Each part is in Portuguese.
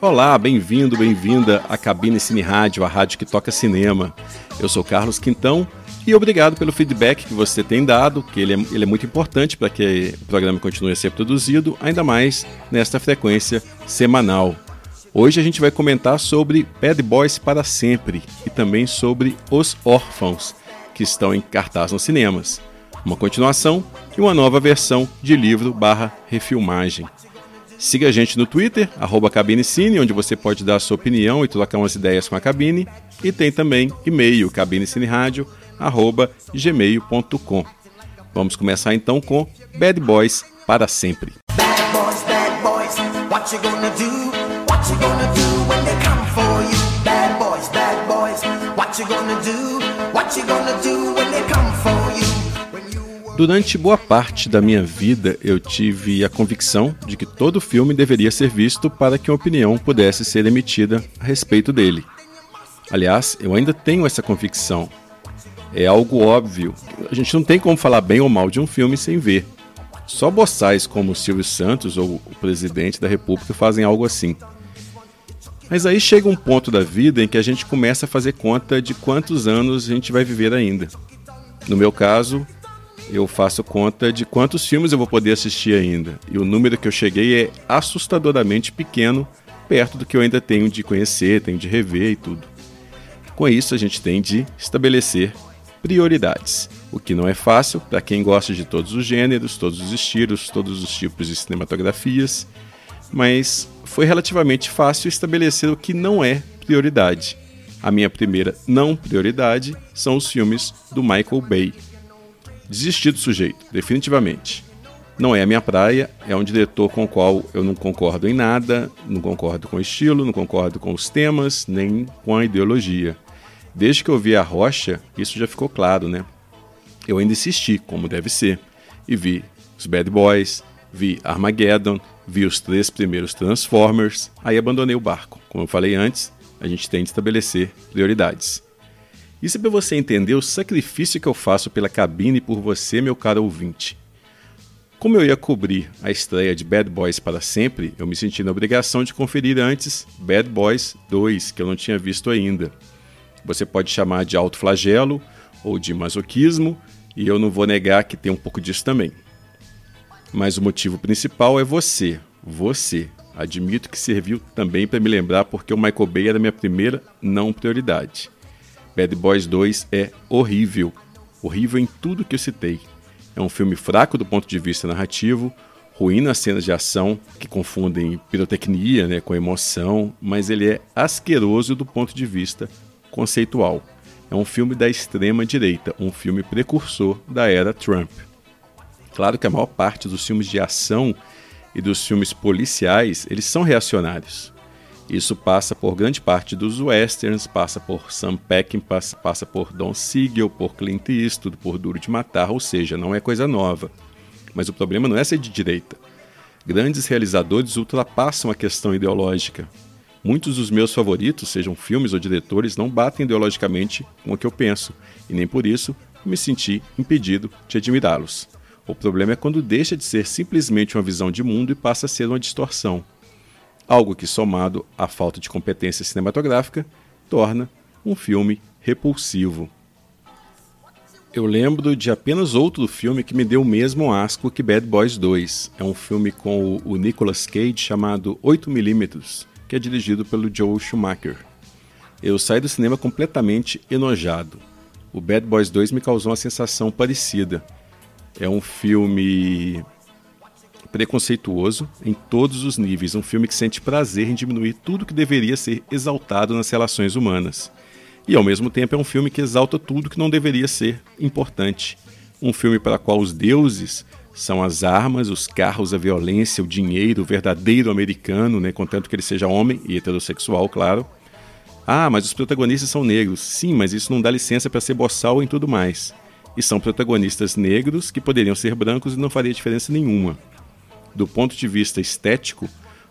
Olá, bem-vindo, bem-vinda à Cabine Cine Rádio, a rádio que toca cinema. Eu sou Carlos Quintão e obrigado pelo feedback que você tem dado, que ele é, ele é muito importante para que o programa continue a ser produzido, ainda mais nesta frequência semanal. Hoje a gente vai comentar sobre Bad Boys para Sempre e também sobre Os Órfãos, que estão em cartaz nos cinemas. Uma continuação e uma nova versão de livro barra refilmagem. Siga a gente no Twitter, arroba CabineCine, onde você pode dar a sua opinião e trocar umas ideias com a cabine. E tem também e-mail, cabinecineradio.gmail.com. Vamos começar então com Bad Boys para sempre. Bad boys, bad boys, what you gonna do? What you gonna do when they come for you? Bad boys, bad boys, what you gonna do? What you gonna do when they come? Durante boa parte da minha vida, eu tive a convicção de que todo filme deveria ser visto para que uma opinião pudesse ser emitida a respeito dele. Aliás, eu ainda tenho essa convicção. É algo óbvio. A gente não tem como falar bem ou mal de um filme sem ver. Só boçais como Silvio Santos ou o presidente da República fazem algo assim. Mas aí chega um ponto da vida em que a gente começa a fazer conta de quantos anos a gente vai viver ainda. No meu caso, eu faço conta de quantos filmes eu vou poder assistir ainda. E o número que eu cheguei é assustadoramente pequeno, perto do que eu ainda tenho de conhecer, tenho de rever e tudo. Com isso, a gente tem de estabelecer prioridades, o que não é fácil para quem gosta de todos os gêneros, todos os estilos, todos os tipos de cinematografias, mas foi relativamente fácil estabelecer o que não é prioridade. A minha primeira não prioridade são os filmes do Michael Bay, Desisti do sujeito, definitivamente. Não é a minha praia, é um diretor com o qual eu não concordo em nada, não concordo com o estilo, não concordo com os temas, nem com a ideologia. Desde que eu vi A Rocha, isso já ficou claro, né? Eu ainda insisti, como deve ser, e vi os Bad Boys, vi Armageddon, vi os três primeiros Transformers, aí abandonei o barco. Como eu falei antes, a gente tem de estabelecer prioridades. Isso é para você entender o sacrifício que eu faço pela cabine e por você, meu caro ouvinte. Como eu ia cobrir a estreia de Bad Boys para sempre, eu me senti na obrigação de conferir antes Bad Boys 2, que eu não tinha visto ainda. Você pode chamar de alto flagelo ou de masoquismo, e eu não vou negar que tem um pouco disso também. Mas o motivo principal é você, você. Admito que serviu também para me lembrar porque o Michael Bay era minha primeira não prioridade. Bad Boys 2 é horrível. Horrível em tudo que eu citei. É um filme fraco do ponto de vista narrativo, ruim nas cenas de ação, que confundem pirotecnia né, com emoção, mas ele é asqueroso do ponto de vista conceitual. É um filme da extrema direita, um filme precursor da era Trump. Claro que a maior parte dos filmes de ação e dos filmes policiais, eles são reacionários. Isso passa por grande parte dos westerns, passa por Sam Peckinpah, passa, por Don Siegel, por Clint Eastwood, por Duro de Matar, ou seja, não é coisa nova. Mas o problema não é ser de direita. Grandes realizadores ultrapassam a questão ideológica. Muitos dos meus favoritos, sejam filmes ou diretores, não batem ideologicamente com o que eu penso, e nem por isso me senti impedido de admirá-los. O problema é quando deixa de ser simplesmente uma visão de mundo e passa a ser uma distorção algo que, somado à falta de competência cinematográfica, torna um filme repulsivo. Eu lembro de apenas outro filme que me deu o mesmo asco que Bad Boys 2. É um filme com o Nicolas Cage chamado 8mm, que é dirigido pelo Joel Schumacher. Eu saí do cinema completamente enojado. O Bad Boys 2 me causou uma sensação parecida. É um filme preconceituoso em todos os níveis, um filme que sente prazer em diminuir tudo que deveria ser exaltado nas relações humanas. E ao mesmo tempo é um filme que exalta tudo que não deveria ser importante. Um filme para qual os deuses são as armas, os carros, a violência, o dinheiro, o verdadeiro americano, né, contanto que ele seja homem e heterossexual, claro. Ah, mas os protagonistas são negros. Sim, mas isso não dá licença para ser boçal em tudo mais. E são protagonistas negros que poderiam ser brancos e não faria diferença nenhuma do ponto de vista estético,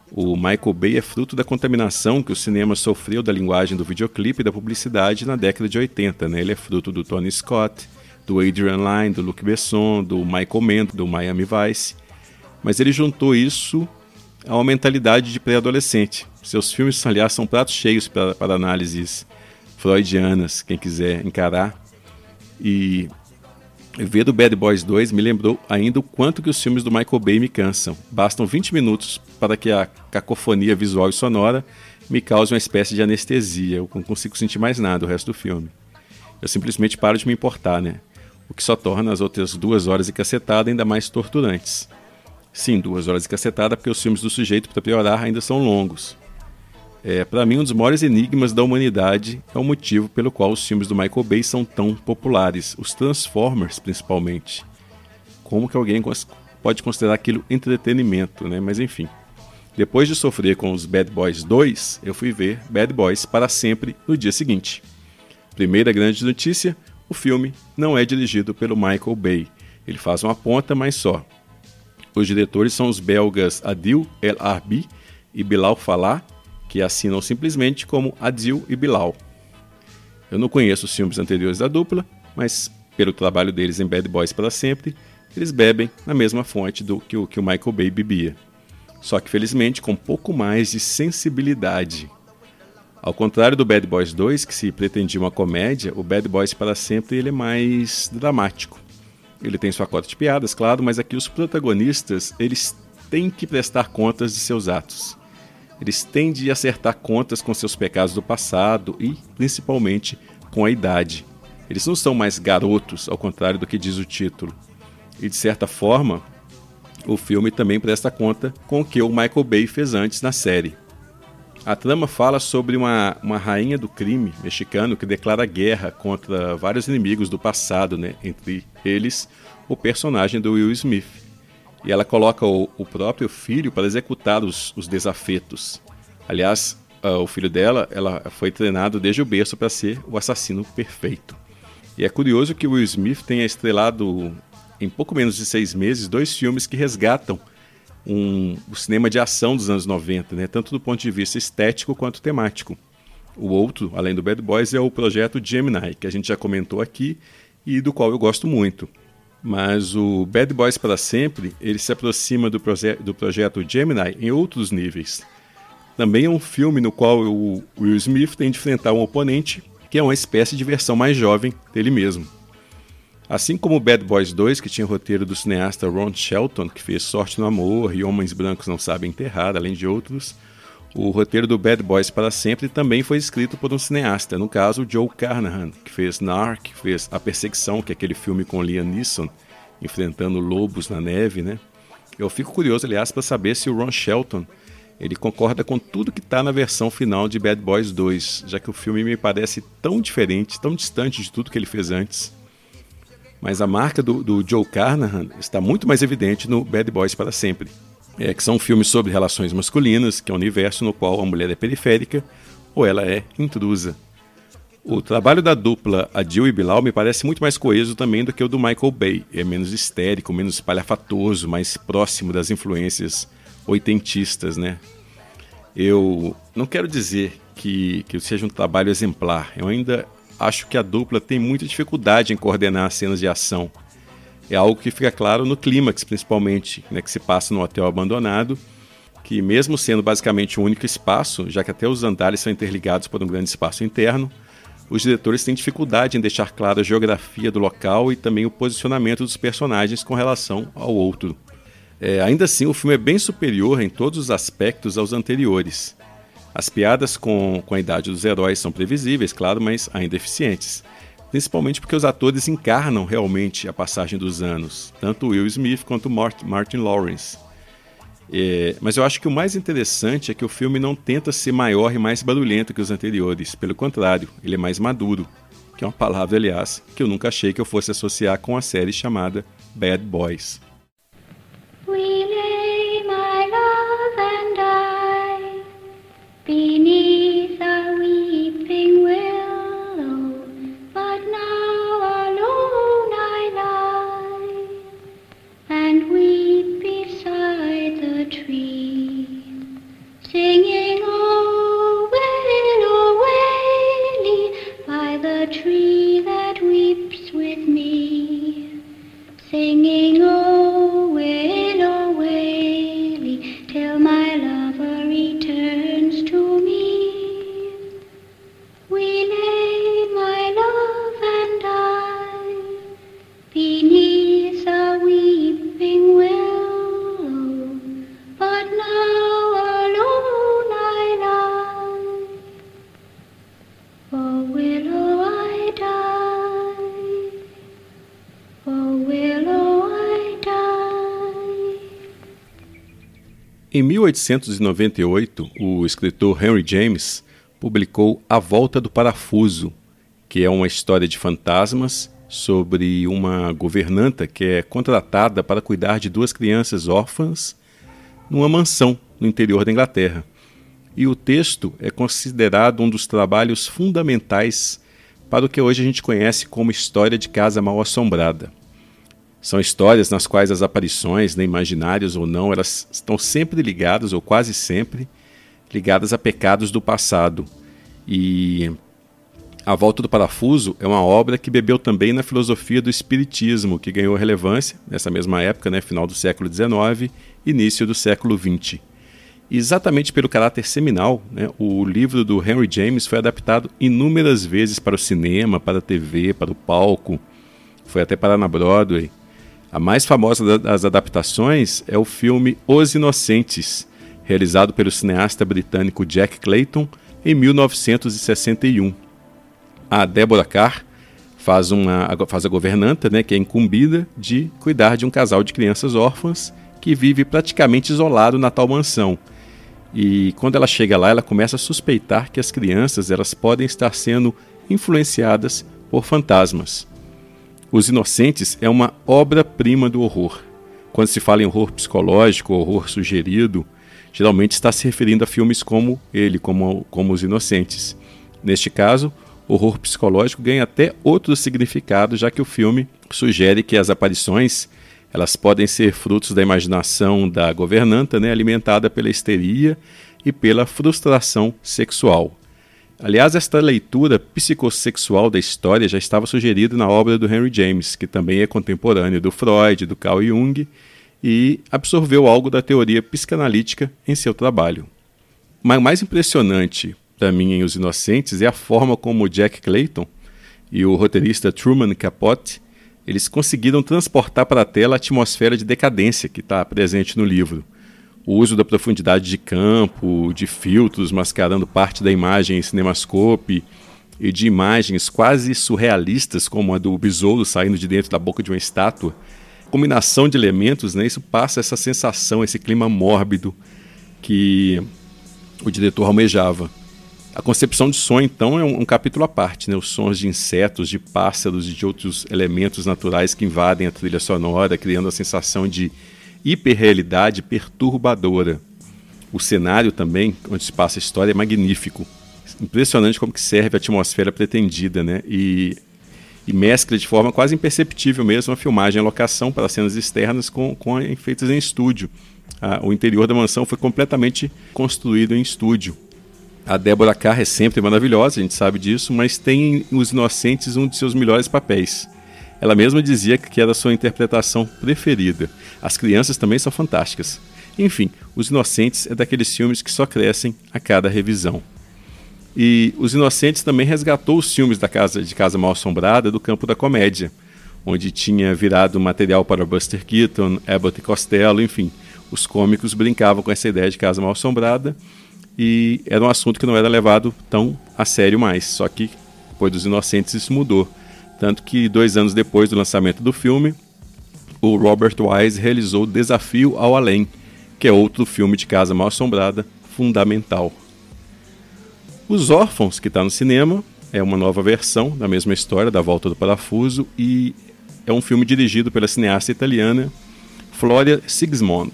o Michael Bay é fruto da contaminação que o cinema sofreu da linguagem do videoclipe e da publicidade na década de 80. Né? Ele é fruto do Tony Scott, do Adrian Lyne, do Luc Besson, do Michael Mann, do Miami Vice. Mas ele juntou isso a uma mentalidade de pré-adolescente. Seus filmes, aliás, são pratos cheios para, para análises freudianas, quem quiser encarar. E ver o Bad Boys 2 me lembrou ainda o quanto que os filmes do Michael Bay me cansam. Bastam 20 minutos para que a cacofonia visual e sonora me cause uma espécie de anestesia. Eu não consigo sentir mais nada o resto do filme. Eu simplesmente paro de me importar, né? O que só torna as outras duas horas e cacetada ainda mais torturantes. Sim, duas horas e cacetada, porque os filmes do sujeito, para piorar, ainda são longos. É, para mim, um dos maiores enigmas da humanidade é o motivo pelo qual os filmes do Michael Bay são tão populares, os Transformers principalmente. Como que alguém pode considerar aquilo entretenimento, né? Mas enfim. Depois de sofrer com os Bad Boys 2, eu fui ver Bad Boys para sempre no dia seguinte. Primeira grande notícia: o filme não é dirigido pelo Michael Bay. Ele faz uma ponta, mas só. Os diretores são os belgas Adil El Arbi e Bilal Falah, que assinam simplesmente como Adil e Bilal. Eu não conheço os filmes anteriores da dupla, mas pelo trabalho deles em Bad Boys para sempre, eles bebem na mesma fonte do que o, que o Michael Bay bebia. Só que felizmente com um pouco mais de sensibilidade. Ao contrário do Bad Boys 2, que se pretendia uma comédia, o Bad Boys para sempre ele é mais dramático. Ele tem sua cota de piadas, claro, mas aqui os protagonistas, eles têm que prestar contas de seus atos. Eles têm de acertar contas com seus pecados do passado e, principalmente, com a idade. Eles não são mais garotos, ao contrário do que diz o título. E, de certa forma, o filme também presta conta com o que o Michael Bay fez antes na série. A trama fala sobre uma, uma rainha do crime mexicano que declara guerra contra vários inimigos do passado, né? entre eles o personagem do Will Smith. E ela coloca o, o próprio filho para executar os, os desafetos. Aliás, uh, o filho dela ela foi treinado desde o berço para ser o assassino perfeito. E é curioso que Will Smith tenha estrelado em pouco menos de seis meses dois filmes que resgatam um, o cinema de ação dos anos 90, né? tanto do ponto de vista estético quanto temático. O outro, além do Bad Boys, é o projeto Gemini, que a gente já comentou aqui e do qual eu gosto muito. Mas o Bad Boys para Sempre, ele se aproxima do, proje do projeto Gemini em outros níveis. Também é um filme no qual o Will Smith tem de enfrentar um oponente que é uma espécie de versão mais jovem dele mesmo. Assim como Bad Boys 2, que tinha o roteiro do cineasta Ron Shelton, que fez Sorte no Amor e Homens Brancos Não Sabem Enterrar, além de outros, o roteiro do Bad Boys para Sempre também foi escrito por um cineasta, no caso Joe Carnahan, que fez Narc, fez A Perseguição, que é aquele filme com Liam Neeson enfrentando lobos na neve, né? Eu fico curioso, aliás, para saber se o Ron Shelton ele concorda com tudo que está na versão final de Bad Boys 2, já que o filme me parece tão diferente, tão distante de tudo que ele fez antes. Mas a marca do, do Joe Carnahan está muito mais evidente no Bad Boys para Sempre, é, que são filmes sobre relações masculinas, que é um universo no qual a mulher é periférica ou ela é intrusa. O trabalho da dupla Adil e Bilal me parece muito mais coeso também do que o do Michael Bay. É menos histérico, menos palhafatoso, mais próximo das influências oitentistas, né? Eu não quero dizer que, que seja um trabalho exemplar. Eu ainda acho que a dupla tem muita dificuldade em coordenar cenas de ação. É algo que fica claro no clímax, principalmente, né, que se passa no hotel abandonado, que mesmo sendo basicamente um único espaço, já que até os andares são interligados por um grande espaço interno, os diretores têm dificuldade em deixar clara a geografia do local e também o posicionamento dos personagens com relação ao outro. É, ainda assim, o filme é bem superior em todos os aspectos aos anteriores. As piadas com, com a idade dos heróis são previsíveis, claro, mas ainda eficientes. Principalmente porque os atores encarnam realmente a passagem dos anos, tanto Will Smith quanto Martin Lawrence. É, mas eu acho que o mais interessante é que o filme não tenta ser maior e mais barulhento que os anteriores. Pelo contrário, ele é mais maduro, que é uma palavra, aliás, que eu nunca achei que eu fosse associar com a série chamada Bad Boys. beneath 1898, o escritor Henry James publicou A Volta do Parafuso, que é uma história de fantasmas sobre uma governanta que é contratada para cuidar de duas crianças órfãs numa mansão no interior da Inglaterra. E o texto é considerado um dos trabalhos fundamentais para o que hoje a gente conhece como história de casa mal assombrada. São histórias nas quais as aparições, né, imaginárias ou não, elas estão sempre ligadas, ou quase sempre, ligadas a pecados do passado. E A Volta do Parafuso é uma obra que bebeu também na filosofia do Espiritismo, que ganhou relevância nessa mesma época, né, final do século XIX, início do século XX. Exatamente pelo caráter seminal, né, o livro do Henry James foi adaptado inúmeras vezes para o cinema, para a TV, para o palco, foi até parar na Broadway. A mais famosa das adaptações é o filme Os Inocentes, realizado pelo cineasta britânico Jack Clayton em 1961. A Deborah Carr faz, uma, faz a governanta, né, que é incumbida de cuidar de um casal de crianças órfãs que vive praticamente isolado na tal mansão. E quando ela chega lá, ela começa a suspeitar que as crianças elas podem estar sendo influenciadas por fantasmas. Os Inocentes é uma obra-prima do horror. Quando se fala em horror psicológico, horror sugerido, geralmente está se referindo a filmes como ele, como, como Os Inocentes. Neste caso, horror psicológico ganha até outro significado, já que o filme sugere que as aparições elas podem ser frutos da imaginação da governanta, né, alimentada pela histeria e pela frustração sexual. Aliás, esta leitura psicossexual da história já estava sugerida na obra do Henry James, que também é contemporâneo do Freud, do Carl Jung, e absorveu algo da teoria psicanalítica em seu trabalho. Mas o mais impressionante para mim em Os Inocentes é a forma como Jack Clayton e o roteirista Truman Capote eles conseguiram transportar para a tela a atmosfera de decadência que está presente no livro o uso da profundidade de campo, de filtros mascarando parte da imagem em cinemascope e de imagens quase surrealistas, como a do besouro saindo de dentro da boca de uma estátua. Combinação de elementos, né, isso passa essa sensação, esse clima mórbido que o diretor almejava. A concepção de som, então, é um, um, capítulo à parte, né? Os sons de insetos, de pássaros e de outros elementos naturais que invadem a trilha sonora, criando a sensação de hiperrealidade perturbadora. O cenário também, onde se passa a história, é magnífico. Impressionante como que serve a atmosfera pretendida, né? E, e mescla de forma quase imperceptível mesmo a filmagem e locação para cenas externas com, com efeitos em estúdio. Ah, o interior da mansão foi completamente construído em estúdio. A Débora Carr é sempre maravilhosa, a gente sabe disso, mas tem Os Inocentes um de seus melhores papéis. Ela mesma dizia que era sua interpretação preferida. As crianças também são fantásticas. Enfim, Os Inocentes é daqueles filmes que só crescem a cada revisão. E Os Inocentes também resgatou os filmes da casa de Casa Mal Assombrada do campo da comédia, onde tinha virado material para Buster Keaton, Abbott e Costello, enfim. Os cômicos brincavam com essa ideia de Casa Mal Assombrada e era um assunto que não era levado tão a sério mais. Só que depois dos Inocentes isso mudou. Tanto que dois anos depois do lançamento do filme, o Robert Wise realizou Desafio ao Além, que é outro filme de casa mal assombrada fundamental. Os Órfãos, que está no cinema, é uma nova versão da mesma história, da Volta do Parafuso, e é um filme dirigido pela cineasta italiana Floria Sigismond,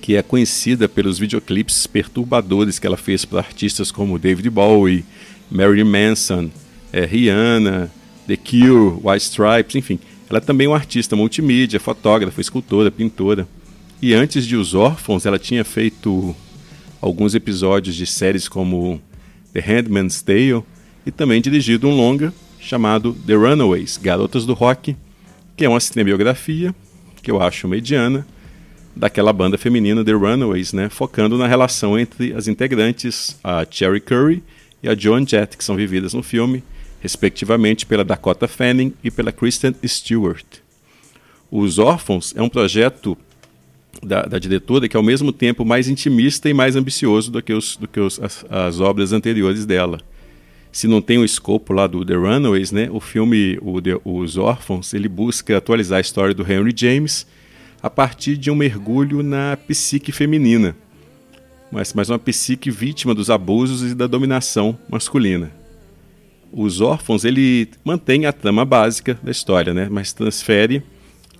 que é conhecida pelos videoclipes perturbadores que ela fez para artistas como David Bowie, Marilyn Manson, é, Rihanna, The Cure, White Stripes, enfim. Ela é também uma artista multimídia, fotógrafa, escultora, pintora. E antes de Os Órfãos, ela tinha feito alguns episódios de séries como The Handmaid's Tale e também dirigido um longa chamado The Runaways, Garotas do Rock, que é uma cinebiografia que eu acho mediana daquela banda feminina The Runaways, né, focando na relação entre as integrantes, a Cherry Curry e a Joan Jett, que são vividas no filme, respectivamente pela Dakota Fanning e pela Kristen Stewart. Os Órfãos é um projeto da, da, diretora que é ao mesmo tempo mais intimista e mais ambicioso do que, os, do que os, as, as, obras anteriores dela. Se não tem o escopo lá do The Runaways, né, o filme o The, Os Órfãos ele busca atualizar a história do Henry James a partir de um mergulho na psique feminina, mas, mas uma psique vítima dos abusos e da dominação masculina. Os órfãos ele mantém a trama básica da história, né? mas transfere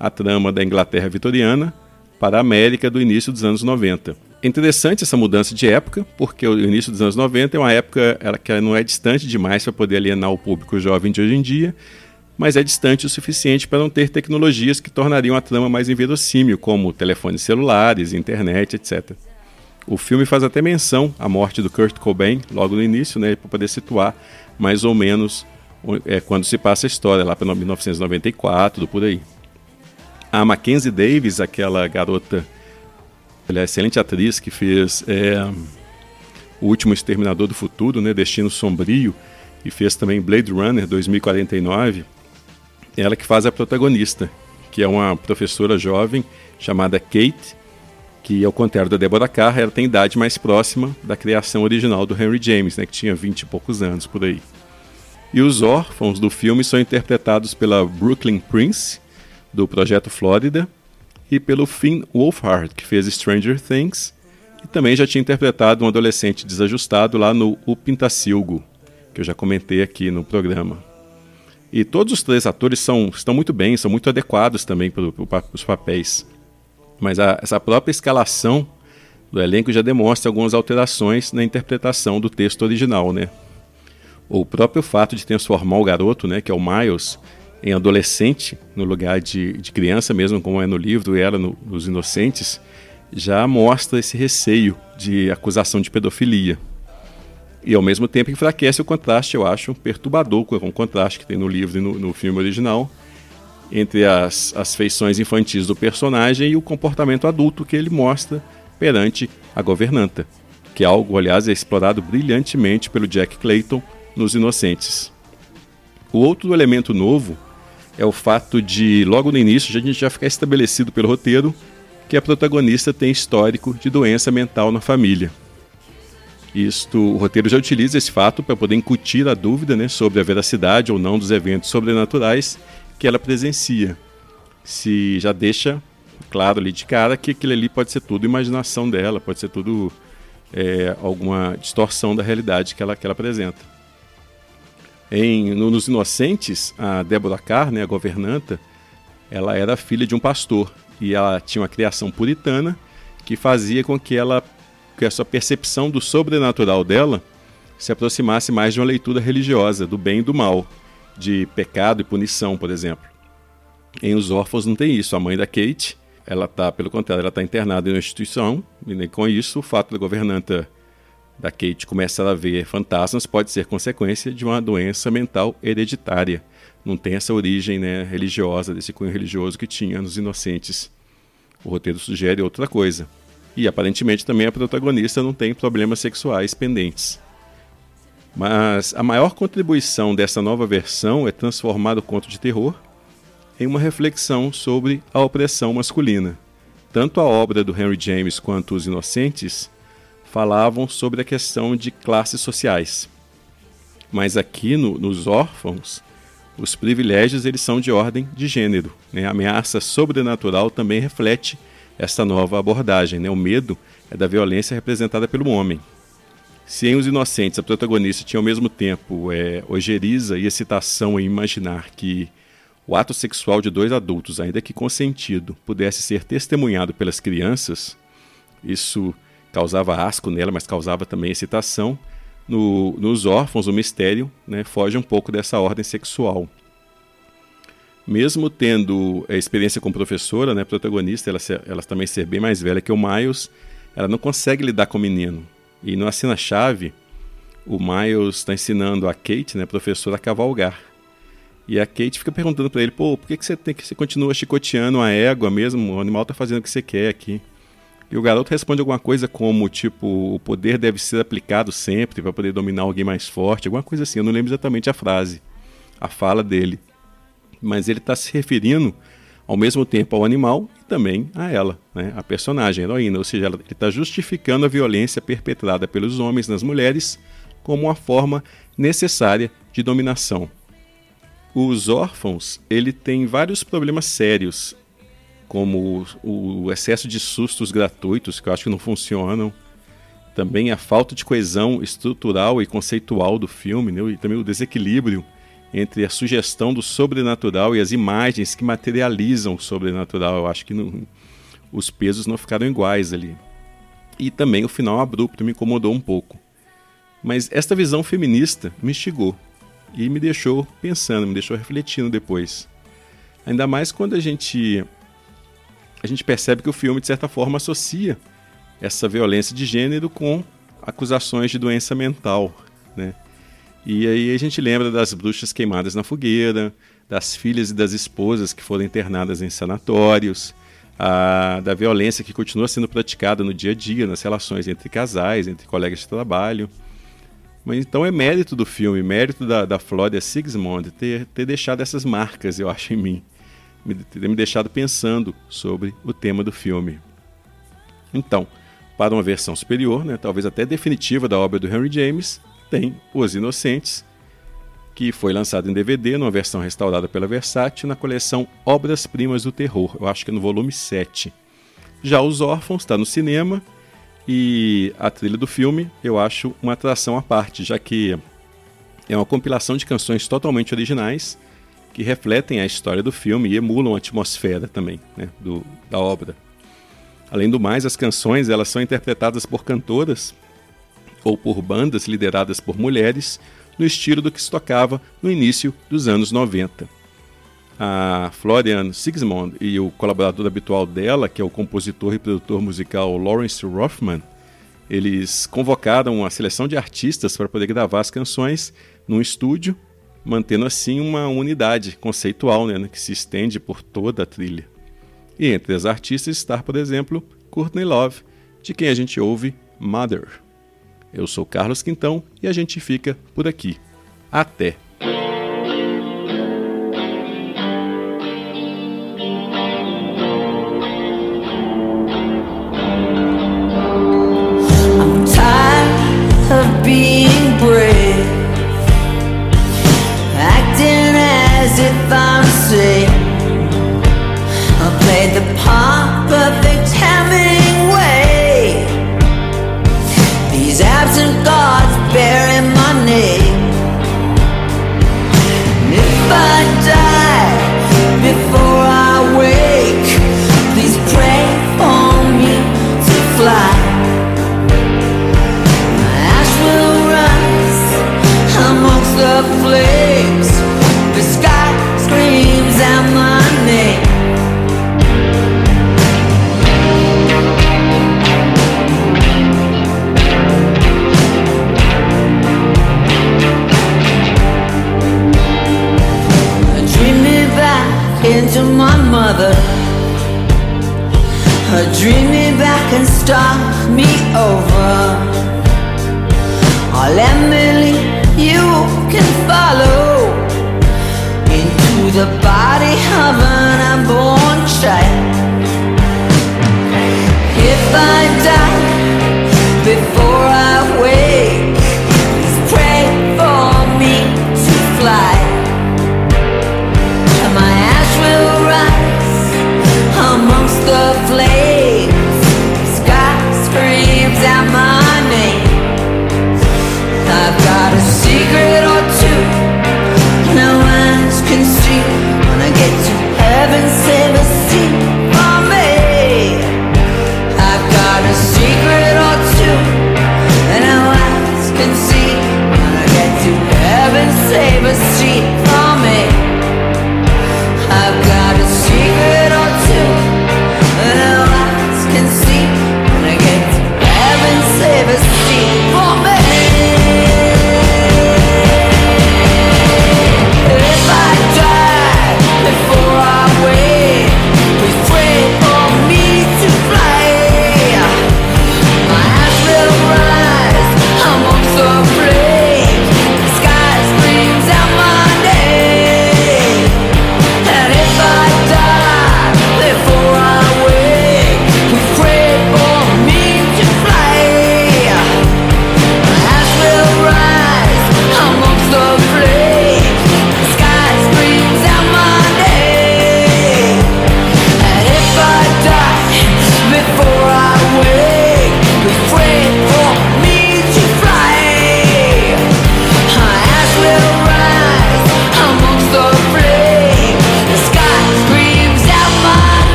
a trama da Inglaterra vitoriana para a América do início dos anos 90. É interessante essa mudança de época, porque o início dos anos 90 é uma época que não é distante demais para poder alienar o público jovem de hoje em dia, mas é distante o suficiente para não ter tecnologias que tornariam a trama mais inverossímil, como telefones celulares, internet, etc. O filme faz até menção à morte do Kurt Cobain logo no início, né, para poder situar mais ou menos é, quando se passa a história, lá para 1994, por aí. A Mackenzie Davis, aquela garota, ela é excelente atriz que fez é, O Último Exterminador do Futuro, né, Destino Sombrio, e fez também Blade Runner 2049 ela que faz a protagonista, que é uma professora jovem chamada Kate, que ao contrário da Deborah Carr, ela tem idade mais próxima da criação original do Henry James, né, que tinha 20 e poucos anos por aí. E os órfãos do filme são interpretados pela Brooklyn Prince, do Projeto Flórida, e pelo Finn Wolfhard, que fez Stranger Things, e também já tinha interpretado um adolescente desajustado lá no O Pintacilgo, que eu já comentei aqui no programa. E todos os três atores são, estão muito bem, são muito adequados também para os papéis. Mas a, essa própria escalação do elenco já demonstra algumas alterações na interpretação do texto original, né? O próprio fato de transformar o garoto, né, que é o Miles, em adolescente, no lugar de, de criança mesmo, como é no livro e era no, nos Inocentes, já mostra esse receio de acusação de pedofilia e ao mesmo tempo enfraquece o contraste, eu acho, perturbador com o contraste que tem no livro e no, no filme original entre as, as feições infantis do personagem e o comportamento adulto que ele mostra perante a governanta, que é algo, aliás, é explorado brilhantemente pelo Jack Clayton nos Inocentes. O outro elemento novo é o fato de, logo no início, a gente já ficar estabelecido pelo roteiro que a protagonista tem histórico de doença mental na família. Isto, o roteiro já utiliza esse fato para poder incutir a dúvida né, sobre a veracidade ou não dos eventos sobrenaturais que ela presencia. Se já deixa claro ali de cara que aquilo ali pode ser tudo imaginação dela, pode ser tudo é, alguma distorção da realidade que ela, que ela apresenta. Em, no, nos Inocentes, a Deborah Carr, né, a governanta, ela era filha de um pastor e ela tinha uma criação puritana que fazia com que ela que essa percepção do sobrenatural dela se aproximasse mais de uma leitura religiosa, do bem e do mal, de pecado e punição, por exemplo. Em Os Órfãos não tem isso. A mãe da Kate, ela tá, pelo contrário, ela está internada em uma instituição, e com isso o fato da governanta da Kate começar a ver fantasmas pode ser consequência de uma doença mental hereditária. Não tem essa origem né, religiosa, desse cunho religioso que tinha nos Inocentes. O roteiro sugere outra coisa. E aparentemente também a protagonista não tem problemas sexuais pendentes. Mas a maior contribuição dessa nova versão é transformar o conto de terror em uma reflexão sobre a opressão masculina. Tanto a obra do Henry James quanto Os Inocentes falavam sobre a questão de classes sociais. Mas aqui no, nos órfãos, os privilégios eles são de ordem de gênero. Né? A ameaça sobrenatural também reflete essa nova abordagem. Né? O medo é da violência representada pelo homem. Se em Os Inocentes a protagonista tinha ao mesmo tempo é, ojeriza e excitação em imaginar que o ato sexual de dois adultos, ainda que consentido, pudesse ser testemunhado pelas crianças, isso causava asco nela, mas causava também excitação. No, nos órfãos, o mistério né, foge um pouco dessa ordem sexual mesmo tendo a experiência como professora, né, protagonista, ela, ela também ser bem mais velha que o Miles, ela não consegue lidar com o menino. E no Assina-Chave, o Miles está ensinando a Kate, né, professora, a cavalgar. E a Kate fica perguntando para ele, pô, por que, que você tem que você continua chicoteando a égua mesmo? O animal está fazendo o que você quer aqui. E o garoto responde alguma coisa como, tipo, o poder deve ser aplicado sempre para poder dominar alguém mais forte, alguma coisa assim. Eu não lembro exatamente a frase, a fala dele mas ele está se referindo ao mesmo tempo ao animal e também a ela, né, a personagem, a heroína. Ou seja, ele está justificando a violência perpetrada pelos homens nas mulheres como uma forma necessária de dominação. Os órfãos ele tem vários problemas sérios como o, excesso de sustos gratuitos, que eu acho que não funcionam, também a falta de coesão estrutural e conceitual do filme, né? e também o desequilíbrio entre a sugestão do sobrenatural e as imagens que materializam o sobrenatural. Eu acho que não, os pesos não ficaram iguais ali. E também o final abrupto me incomodou um pouco. Mas esta visão feminista me instigou e me deixou pensando, me deixou refletindo depois. Ainda mais quando a gente a gente percebe que o filme de certa forma associa essa violência de gênero com acusações de doença mental, né? E aí a gente lembra das bruxas queimadas na fogueira, das filhas e das esposas que foram internadas em sanatórios, a, da violência que continua sendo praticada no dia a dia, nas relações entre casais, entre colegas de trabalho. Mas então é mérito do filme, mérito da, da Flória Sigismond ter, ter deixado essas marcas, eu acho, em mim. Me, ter me deixado pensando sobre o tema do filme. Então, para uma versão superior, né, talvez até definitiva da obra do Henry James, tem Os Inocentes, que foi lançado em DVD numa versão restaurada pela Versátil na coleção Obras Primas do Terror, eu acho que no volume 7. Já Os Órfãos está no cinema e a trilha do filme eu acho uma atração à parte, já que é uma compilação de canções totalmente originais que refletem a história do filme e emulam a atmosfera também né, do, da obra. Além do mais, as canções elas são interpretadas por cantoras ou por bandas lideradas por mulheres, no estilo do que se tocava no início dos anos 90. A Florian Sigismond e o colaborador habitual dela, que é o compositor e produtor musical Lawrence Rothman, eles convocaram uma seleção de artistas para poder gravar as canções num estúdio, mantendo assim uma unidade conceitual né, que se estende por toda a trilha. E entre as artistas está, por exemplo, Courtney Love, de quem a gente ouve Mother. Eu sou Carlos Quintão e a gente fica por aqui. Até! into my mother. Her dreaming back and start me over. I'll Emily, you can follow into the body of an unborn child. If I die before I wake. can see when I get to heaven.